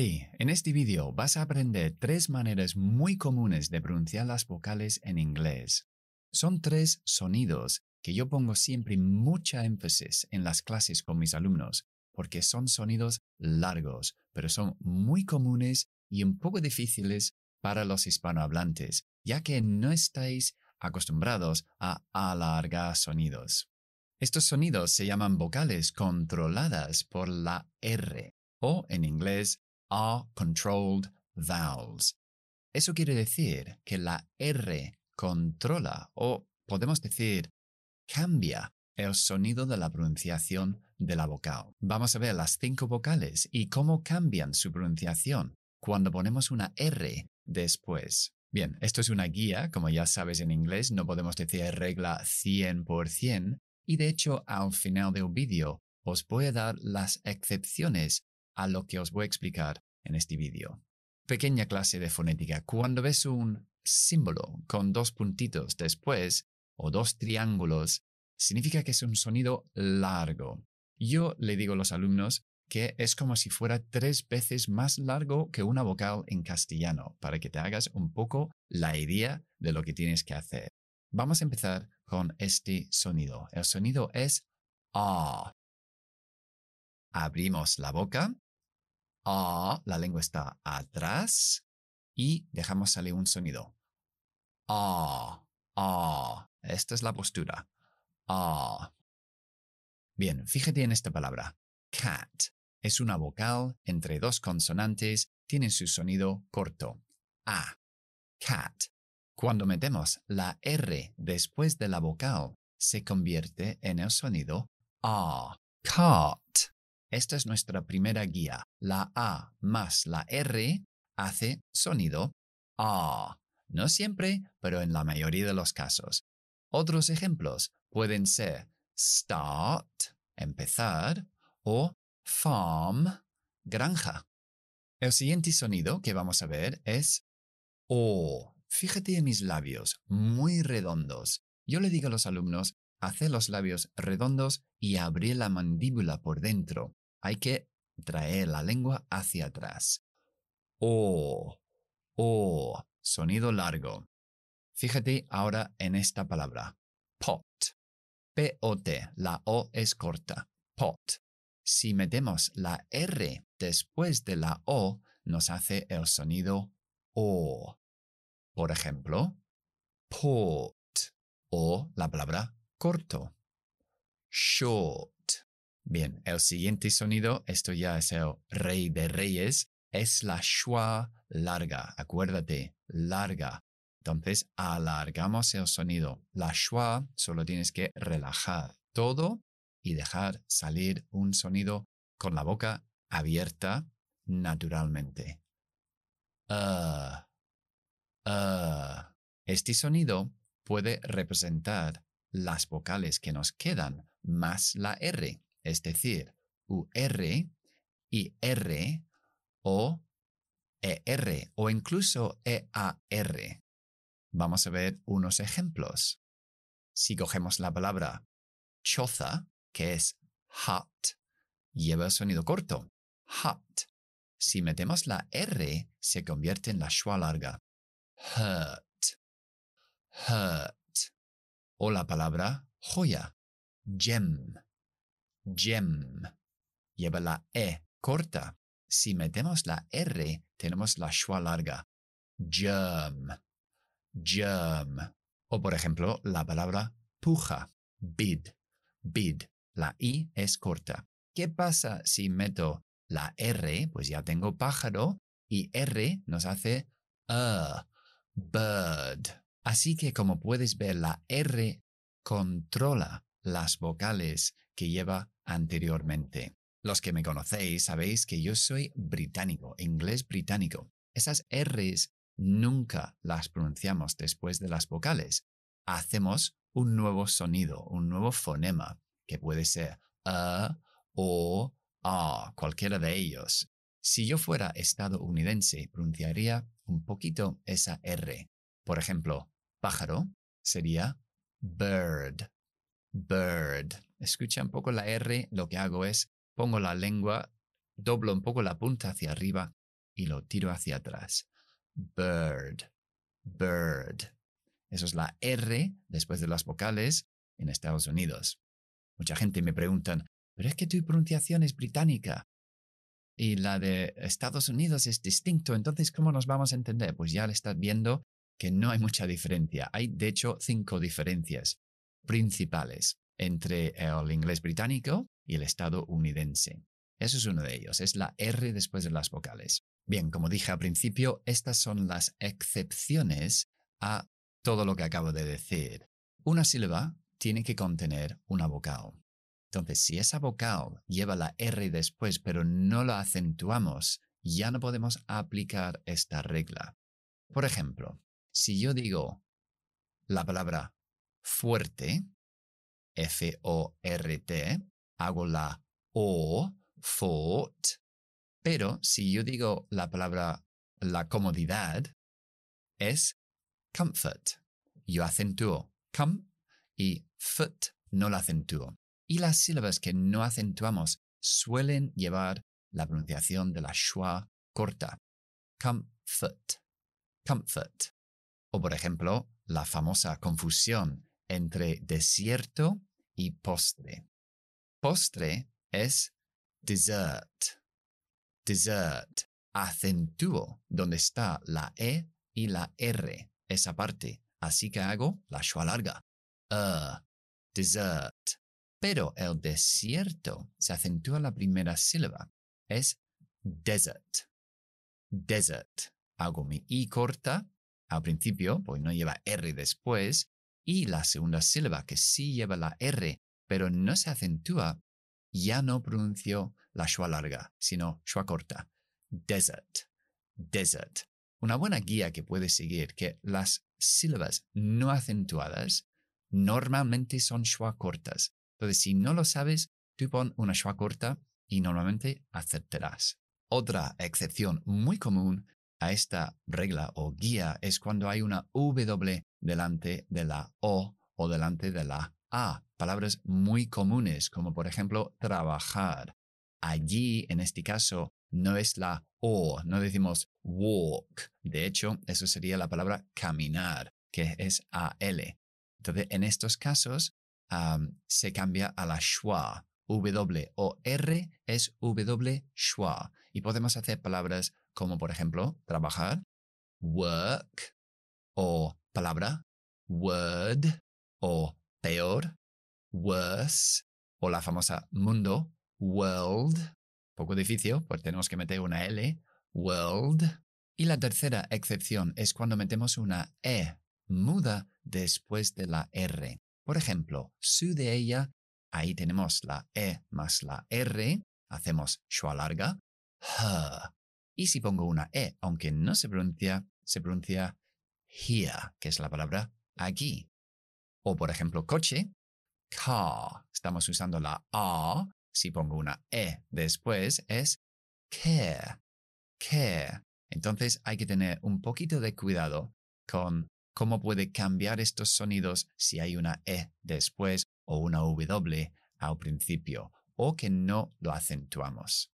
Hey, en este vídeo vas a aprender tres maneras muy comunes de pronunciar las vocales en inglés. Son tres sonidos que yo pongo siempre mucha énfasis en las clases con mis alumnos, porque son sonidos largos, pero son muy comunes y un poco difíciles para los hispanohablantes, ya que no estáis acostumbrados a alargar sonidos. Estos sonidos se llaman vocales controladas por la R, o en inglés are controlled vowels. Eso quiere decir que la R controla o podemos decir cambia el sonido de la pronunciación de la vocal. Vamos a ver las cinco vocales y cómo cambian su pronunciación cuando ponemos una R después. Bien, esto es una guía, como ya sabes en inglés, no podemos decir regla 100%, y de hecho al final del vídeo os voy a dar las excepciones a lo que os voy a explicar en este vídeo. Pequeña clase de fonética. Cuando ves un símbolo con dos puntitos después o dos triángulos, significa que es un sonido largo. Yo le digo a los alumnos que es como si fuera tres veces más largo que una vocal en castellano, para que te hagas un poco la idea de lo que tienes que hacer. Vamos a empezar con este sonido. El sonido es A. Abrimos la boca Ah, la lengua está atrás y dejamos salir un sonido. Ah, ah. Esta es la postura. Ah. Bien, fíjate en esta palabra. Cat. Es una vocal entre dos consonantes, tiene su sonido corto. A. Cat. Cuando metemos la R después de la vocal, se convierte en el sonido A. Cat. Esta es nuestra primera guía. La A más la R hace sonido A. No siempre, pero en la mayoría de los casos. Otros ejemplos pueden ser start, empezar, o farm, granja. El siguiente sonido que vamos a ver es O. Fíjate en mis labios, muy redondos. Yo le digo a los alumnos, hacer los labios redondos y abrir la mandíbula por dentro hay que traer la lengua hacia atrás. O, o, sonido largo. Fíjate ahora en esta palabra. Pot. P-O-T. La O es corta. Pot. Si metemos la R después de la O, nos hace el sonido O. Por ejemplo, pot. O la palabra corto. Short. Bien, el siguiente sonido, esto ya es el rey de reyes, es la schwa larga. Acuérdate, larga. Entonces, alargamos el sonido. La schwa solo tienes que relajar todo y dejar salir un sonido con la boca abierta naturalmente. Uh, uh. Este sonido puede representar las vocales que nos quedan más la R es decir, UR y R o ER o incluso EAR. Vamos a ver unos ejemplos. Si cogemos la palabra choza, que es hot, lleva el sonido corto, hot. Si metemos la R, se convierte en la schwa larga. Hurt, hurt. O la palabra joya, gem, gem. Lleva la E corta. Si metemos la R, tenemos la schwa larga. Germ. Germ. O por ejemplo, la palabra puja. Bid. Bid. La I es corta. ¿Qué pasa si meto la R? Pues ya tengo pájaro y R nos hace a. Bird. Así que como puedes ver, la R controla las vocales que lleva anteriormente. Los que me conocéis sabéis que yo soy británico, inglés británico. Esas R's nunca las pronunciamos después de las vocales. Hacemos un nuevo sonido, un nuevo fonema, que puede ser a, o, a, cualquiera de ellos. Si yo fuera estadounidense, pronunciaría un poquito esa R. Por ejemplo, pájaro sería bird bird. Escucha un poco la R, lo que hago es pongo la lengua, doblo un poco la punta hacia arriba y lo tiro hacia atrás. Bird, bird. Eso es la R después de las vocales en Estados Unidos. Mucha gente me pregunta, pero es que tu pronunciación es británica y la de Estados Unidos es distinto, entonces ¿cómo nos vamos a entender? Pues ya le estás viendo que no hay mucha diferencia. Hay, de hecho, cinco diferencias principales entre el inglés británico y el estadounidense. Eso es uno de ellos, es la R después de las vocales. Bien, como dije al principio, estas son las excepciones a todo lo que acabo de decir. Una sílaba tiene que contener una vocal. Entonces, si esa vocal lleva la R después, pero no la acentuamos, ya no podemos aplicar esta regla. Por ejemplo, si yo digo la palabra fuerte, F-O-R-T, hago la O, fort, pero si yo digo la palabra la comodidad, es comfort. Yo acentúo com y foot no la acentúo. Y las sílabas que no acentuamos suelen llevar la pronunciación de la schwa corta. Comfort. Comfort. O por ejemplo, la famosa confusión entre desierto y postre. Postre es dessert. Dessert. Acentúo donde está la E y la R, esa parte. Así que hago la schwa larga. Uh, dessert. Pero el desierto se acentúa la primera sílaba. Es desert. Desert. Hago mi I corta al principio, pues no lleva R después, y la segunda sílaba que sí lleva la R, pero no se acentúa, ya no pronuncio la schwa larga, sino schwa corta. Desert. Desert. Una buena guía que puedes seguir que las sílabas no acentuadas normalmente son schwa cortas. Entonces, si no lo sabes, tú pon una schwa corta y normalmente acertarás. Otra excepción muy común a esta regla o guía es cuando hay una W delante de la O o delante de la A. Palabras muy comunes como por ejemplo trabajar. Allí, en este caso, no es la O, no decimos walk. De hecho, eso sería la palabra caminar, que es AL. Entonces, en estos casos, se cambia a la schwa. W o R es W schwa. Y podemos hacer palabras como, por ejemplo, trabajar, work, o palabra, word, o peor, worse, o la famosa mundo, world. Poco difícil, pues tenemos que meter una L, world. Y la tercera excepción es cuando metemos una E muda después de la R. Por ejemplo, su de ella, ahí tenemos la E más la R, hacemos schwa larga, her. Y si pongo una E, aunque no se pronuncia, se pronuncia here, que es la palabra aquí. O por ejemplo, coche, car. Estamos usando la A. Si pongo una E después, es care, care. Entonces hay que tener un poquito de cuidado con cómo puede cambiar estos sonidos si hay una E después o una W al principio, o que no lo acentuamos.